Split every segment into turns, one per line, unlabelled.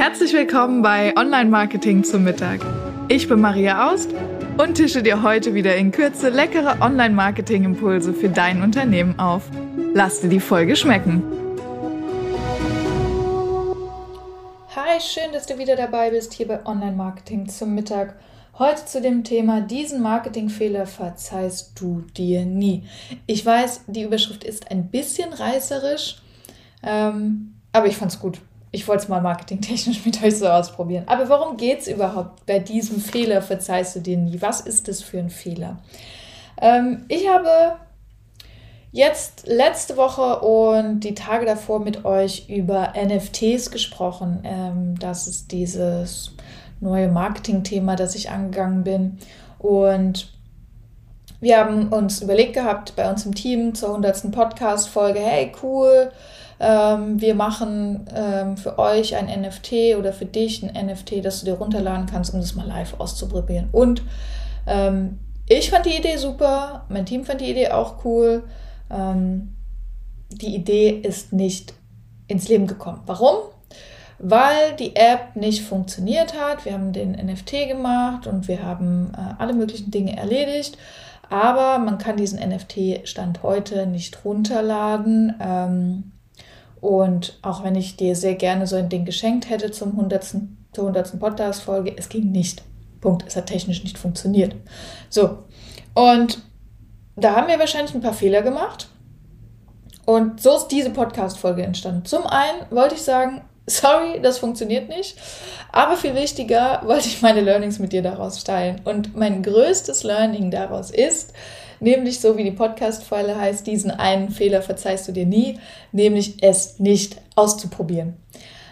Herzlich willkommen bei Online Marketing zum Mittag. Ich bin Maria Aust und tische dir heute wieder in Kürze leckere Online Marketing Impulse für dein Unternehmen auf. Lass dir die Folge schmecken.
Hi, schön, dass du wieder dabei bist hier bei Online Marketing zum Mittag. Heute zu dem Thema, diesen Marketingfehler verzeihst du dir nie. Ich weiß, die Überschrift ist ein bisschen reißerisch, ähm, aber ich fand es gut ich wollte es mal marketingtechnisch mit euch so ausprobieren. Aber warum geht es überhaupt bei diesem Fehler? Verzeihst du dir nie? Was ist das für ein Fehler? Ähm, ich habe jetzt letzte Woche und die Tage davor mit euch über NFTs gesprochen. Ähm, das ist dieses neue Marketing-Thema, das ich angegangen bin. Und wir haben uns überlegt gehabt bei uns im Team zur 100. Podcast-Folge, hey cool, ähm, wir machen ähm, für euch ein NFT oder für dich ein NFT, das du dir runterladen kannst, um das mal live auszuprobieren. Und ähm, ich fand die Idee super, mein Team fand die Idee auch cool. Ähm, die Idee ist nicht ins Leben gekommen. Warum? Weil die App nicht funktioniert hat. Wir haben den NFT gemacht und wir haben äh, alle möglichen Dinge erledigt. Aber man kann diesen NFT Stand heute nicht runterladen. Ähm, und auch wenn ich dir sehr gerne so ein Ding geschenkt hätte zum 100. zur 100. Podcast-Folge, es ging nicht. Punkt. Es hat technisch nicht funktioniert. So. Und da haben wir wahrscheinlich ein paar Fehler gemacht. Und so ist diese Podcast-Folge entstanden. Zum einen wollte ich sagen, sorry, das funktioniert nicht. Aber viel wichtiger wollte ich meine Learnings mit dir daraus teilen. Und mein größtes Learning daraus ist, nämlich so wie die Podcast-Folge heißt, diesen einen Fehler verzeihst du dir nie, nämlich es nicht auszuprobieren.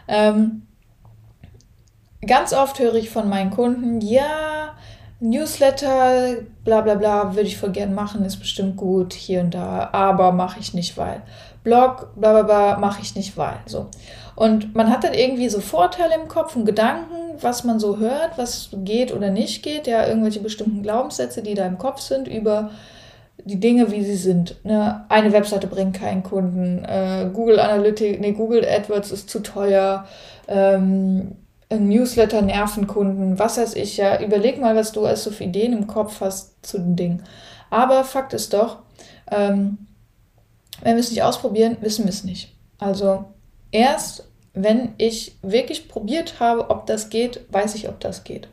Ähm, ganz oft höre ich von meinen Kunden, ja, Newsletter, bla bla bla, würde ich voll gern machen, ist bestimmt gut hier und da, aber mache ich nicht, weil. Blog, bla bla bla, mache ich nicht, weil. So. Und man hat dann irgendwie so Vorteile im Kopf und Gedanken, was man so hört, was geht oder nicht geht, ja, irgendwelche bestimmten Glaubenssätze, die da im Kopf sind über die Dinge, wie sie sind. Ne? Eine Webseite bringt keinen Kunden, äh, Google Analytics, nee, Google AdWords ist zu teuer, ähm, Newsletter nerven Kunden, was weiß ich ja. Überleg mal, was du als so für Ideen im Kopf hast zu den Dingen. Aber Fakt ist doch, ähm, wenn wir es nicht ausprobieren, wissen wir es nicht. Also erst, wenn ich wirklich probiert habe, ob das geht, weiß ich, ob das geht.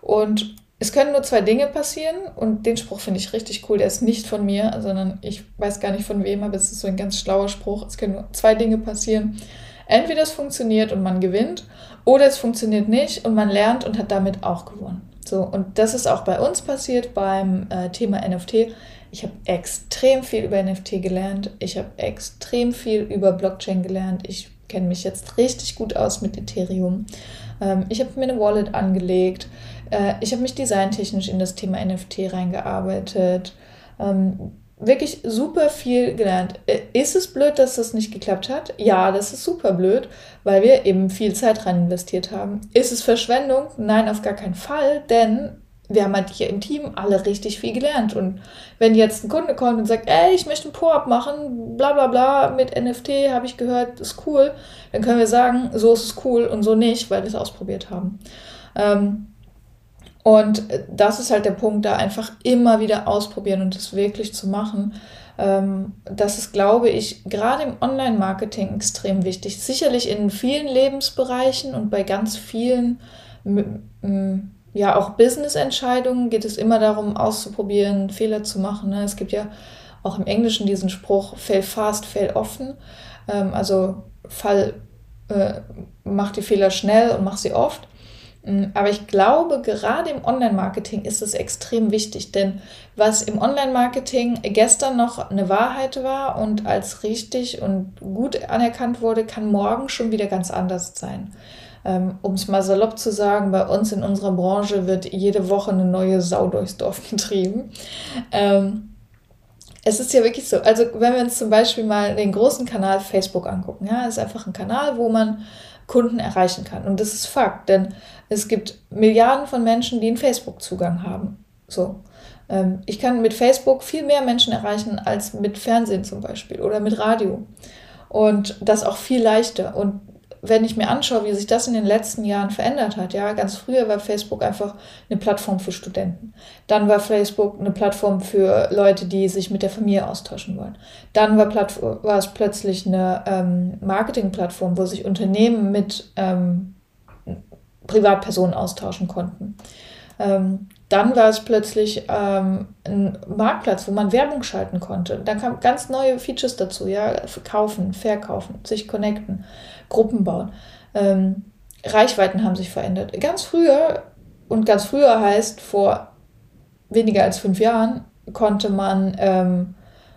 Und es können nur zwei Dinge passieren und den Spruch finde ich richtig cool. Der ist nicht von mir, sondern ich weiß gar nicht von wem, aber es ist so ein ganz schlauer Spruch. Es können nur zwei Dinge passieren. Entweder es funktioniert und man gewinnt oder es funktioniert nicht und man lernt und hat damit auch gewonnen. So, und das ist auch bei uns passiert beim äh, Thema NFT. Ich habe extrem viel über NFT gelernt. Ich habe extrem viel über Blockchain gelernt. Ich kenne mich jetzt richtig gut aus mit Ethereum. Ähm, ich habe mir eine Wallet angelegt. Äh, ich habe mich designtechnisch in das Thema NFT reingearbeitet. Ähm, wirklich super viel gelernt. Äh, ist es blöd, dass das nicht geklappt hat? Ja, das ist super blöd, weil wir eben viel Zeit rein investiert haben. Ist es Verschwendung? Nein, auf gar keinen Fall, denn wir haben halt hier im Team alle richtig viel gelernt. Und wenn jetzt ein Kunde kommt und sagt, ey, ich möchte ein Po-Up machen, bla bla bla, mit NFT habe ich gehört, ist cool, dann können wir sagen, so ist es cool und so nicht, weil wir es ausprobiert haben. Ähm, und das ist halt der Punkt, da einfach immer wieder ausprobieren und das wirklich zu machen. Ähm, das ist, glaube ich, gerade im Online-Marketing extrem wichtig. Sicherlich in vielen Lebensbereichen und bei ganz vielen, ja, auch Business-Entscheidungen geht es immer darum, auszuprobieren, Fehler zu machen. Ne? Es gibt ja auch im Englischen diesen Spruch, fail fast, fail offen. Ähm, also fall, äh, mach die Fehler schnell und mach sie oft. Mm, aber ich glaube, gerade im Online-Marketing ist es extrem wichtig, denn was im Online-Marketing gestern noch eine Wahrheit war und als richtig und gut anerkannt wurde, kann morgen schon wieder ganz anders sein. Ähm, um es mal salopp zu sagen, bei uns in unserer Branche wird jede Woche eine neue Sau durchs Dorf getrieben. Ähm, es ist ja wirklich so, also wenn wir uns zum Beispiel mal den großen Kanal Facebook angucken, ja, ist einfach ein Kanal, wo man Kunden erreichen kann. Und das ist Fakt, denn es gibt Milliarden von Menschen, die einen Facebook-Zugang haben. So. Ähm, ich kann mit Facebook viel mehr Menschen erreichen als mit Fernsehen zum Beispiel oder mit Radio. Und das auch viel leichter. Und wenn ich mir anschaue, wie sich das in den letzten Jahren verändert hat, ja, ganz früher war Facebook einfach eine Plattform für Studenten. Dann war Facebook eine Plattform für Leute, die sich mit der Familie austauschen wollen. Dann war, war es plötzlich eine ähm, Marketingplattform, wo sich Unternehmen mit ähm, Privatpersonen austauschen konnten. Ähm, dann war es plötzlich ähm, ein Marktplatz, wo man Werbung schalten konnte. Dann kamen ganz neue Features dazu, ja, kaufen, verkaufen, sich connecten. Gruppen bauen. Ähm, Reichweiten haben sich verändert. Ganz früher, und ganz früher heißt vor weniger als fünf Jahren, konnte man ähm,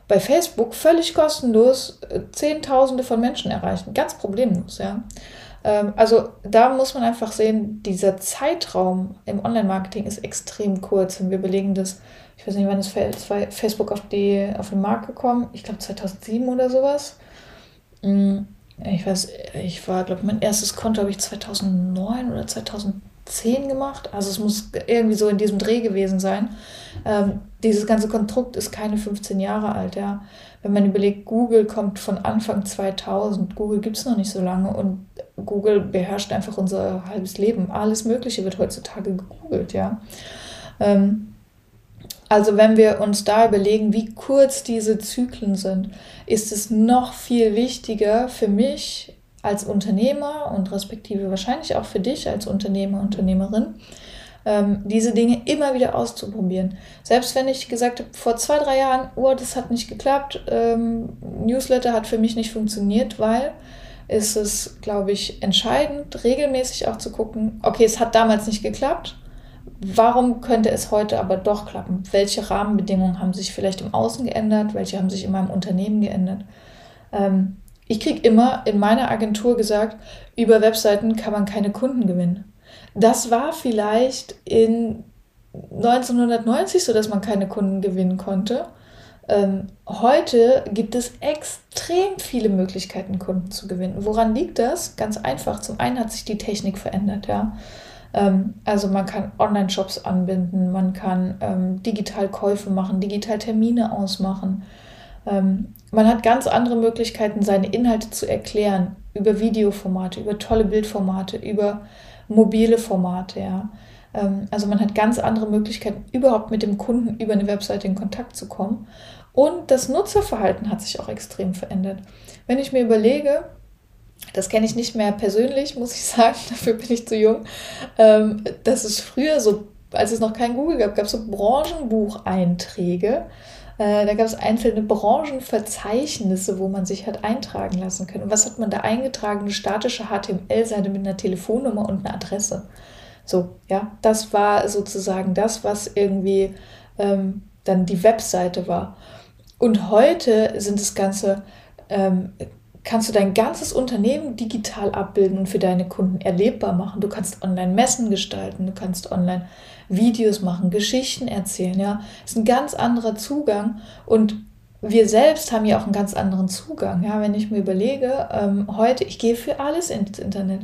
bei Facebook völlig kostenlos äh, Zehntausende von Menschen erreichen. Ganz problemlos, ja. Ähm, also da muss man einfach sehen, dieser Zeitraum im Online-Marketing ist extrem kurz. Und wir belegen das, ich weiß nicht, wann ist Facebook auf, die, auf den Markt gekommen? Ich glaube 2007 oder sowas. Mhm ich weiß, ich war, glaube mein erstes Konto habe ich 2009 oder 2010 gemacht. Also es muss irgendwie so in diesem Dreh gewesen sein. Ähm, dieses ganze Konstrukt ist keine 15 Jahre alt, ja. Wenn man überlegt, Google kommt von Anfang 2000. Google gibt es noch nicht so lange und Google beherrscht einfach unser halbes Leben. Alles Mögliche wird heutzutage gegoogelt, ja. Ähm, also wenn wir uns da überlegen, wie kurz diese Zyklen sind, ist es noch viel wichtiger für mich als Unternehmer und respektive wahrscheinlich auch für dich als Unternehmer, Unternehmerin, ähm, diese Dinge immer wieder auszuprobieren. Selbst wenn ich gesagt habe, vor zwei, drei Jahren, oh, das hat nicht geklappt, ähm, Newsletter hat für mich nicht funktioniert, weil ist es, glaube ich, entscheidend, regelmäßig auch zu gucken, okay, es hat damals nicht geklappt, Warum könnte es heute aber doch klappen? Welche Rahmenbedingungen haben sich vielleicht im Außen geändert? Welche haben sich in meinem Unternehmen geändert? Ähm, ich kriege immer in meiner Agentur gesagt, über Webseiten kann man keine Kunden gewinnen. Das war vielleicht in 1990 so, dass man keine Kunden gewinnen konnte. Ähm, heute gibt es extrem viele Möglichkeiten, Kunden zu gewinnen. Woran liegt das? Ganz einfach. Zum einen hat sich die Technik verändert, ja. Ähm, also man kann Online-Shops anbinden, man kann ähm, digital Käufe machen, digital Termine ausmachen. Ähm, man hat ganz andere Möglichkeiten, seine Inhalte zu erklären über Videoformate, über tolle Bildformate, über mobile Formate. Ja. Ähm, also man hat ganz andere Möglichkeiten, überhaupt mit dem Kunden über eine Webseite in Kontakt zu kommen. Und das Nutzerverhalten hat sich auch extrem verändert. Wenn ich mir überlege, das kenne ich nicht mehr persönlich, muss ich sagen, dafür bin ich zu jung. Ähm, das ist früher so, als es noch kein Google gab, gab es so Branchenbucheinträge. Äh, da gab es einzelne Branchenverzeichnisse, wo man sich hat eintragen lassen können. Und was hat man da eingetragen? Eine statische HTML-Seite mit einer Telefonnummer und einer Adresse. So, ja, das war sozusagen das, was irgendwie ähm, dann die Webseite war. Und heute sind das Ganze ähm, kannst du dein ganzes Unternehmen digital abbilden und für deine Kunden erlebbar machen. Du kannst online Messen gestalten, du kannst online Videos machen, Geschichten erzählen. Ja, das ist ein ganz anderer Zugang und wir selbst haben ja auch einen ganz anderen Zugang. Ja, wenn ich mir überlege, ähm, heute, ich gehe für alles ins Internet.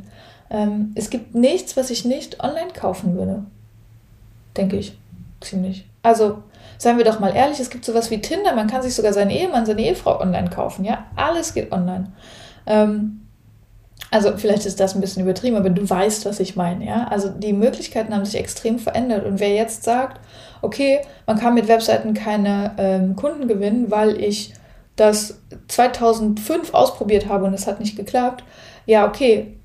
Ähm, es gibt nichts, was ich nicht online kaufen würde. Denke ich. Ziemlich. Also, seien wir doch mal ehrlich, es gibt sowas wie Tinder, man kann sich sogar seinen Ehemann, seine Ehefrau online kaufen, ja, alles geht online. Ähm, also vielleicht ist das ein bisschen übertrieben, aber du weißt, was ich meine, ja. Also die Möglichkeiten haben sich extrem verändert und wer jetzt sagt, okay, man kann mit Webseiten keine ähm, Kunden gewinnen, weil ich das 2005 ausprobiert habe und es hat nicht geklappt, ja, okay,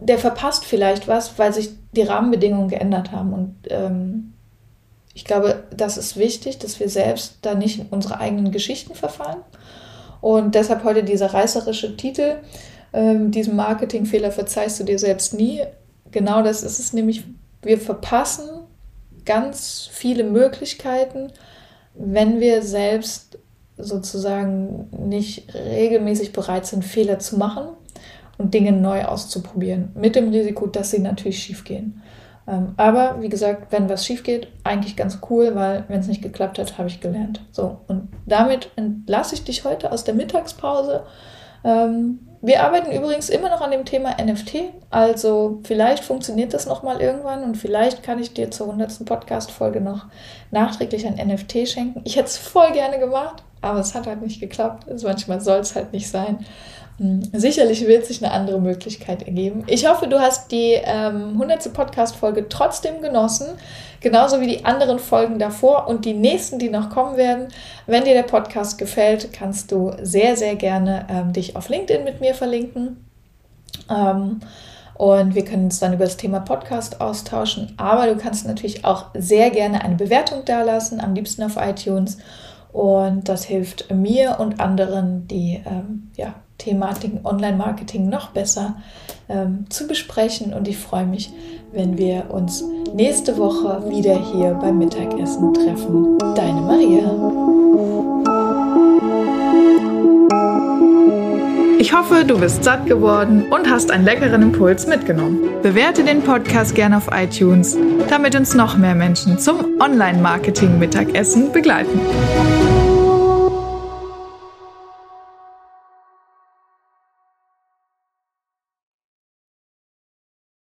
der verpasst vielleicht was, weil sich die Rahmenbedingungen geändert haben und ähm, ich glaube, das ist wichtig, dass wir selbst da nicht in unsere eigenen Geschichten verfallen. Und deshalb heute dieser reißerische Titel, ähm, diesen Marketingfehler verzeihst du dir selbst nie. Genau das ist es nämlich. Wir verpassen ganz viele Möglichkeiten, wenn wir selbst sozusagen nicht regelmäßig bereit sind, Fehler zu machen und Dinge neu auszuprobieren. Mit dem Risiko, dass sie natürlich schief gehen. Ähm, aber wie gesagt, wenn was schief geht, eigentlich ganz cool, weil wenn es nicht geklappt hat, habe ich gelernt. So, und damit entlasse ich dich heute aus der Mittagspause. Ähm, wir arbeiten übrigens immer noch an dem Thema NFT. Also vielleicht funktioniert das nochmal irgendwann und vielleicht kann ich dir zur 100. Podcast-Folge noch nachträglich ein NFT schenken. Ich hätte es voll gerne gemacht, aber es hat halt nicht geklappt. Also manchmal soll es halt nicht sein. Hm, sicherlich wird sich eine andere Möglichkeit ergeben. Ich hoffe, du hast die ähm, 100. Podcast-Folge trotzdem genossen, genauso wie die anderen Folgen davor und die nächsten, die noch kommen werden. Wenn dir der Podcast gefällt, kannst du sehr, sehr gerne ähm, dich auf LinkedIn mit mir verlinken. Ähm, und wir können uns dann über das Thema Podcast austauschen. Aber du kannst natürlich auch sehr gerne eine Bewertung dalassen, am liebsten auf iTunes. Und das hilft mir und anderen, die ähm, ja, Thematiken Online-Marketing noch besser ähm, zu besprechen. Und ich freue mich, wenn wir uns nächste Woche wieder hier beim Mittagessen treffen. Deine Maria.
Ich hoffe, du bist satt geworden und hast einen leckeren Impuls mitgenommen. Bewerte den Podcast gerne auf iTunes, damit uns noch mehr Menschen zum Online-Marketing-Mittagessen begleiten.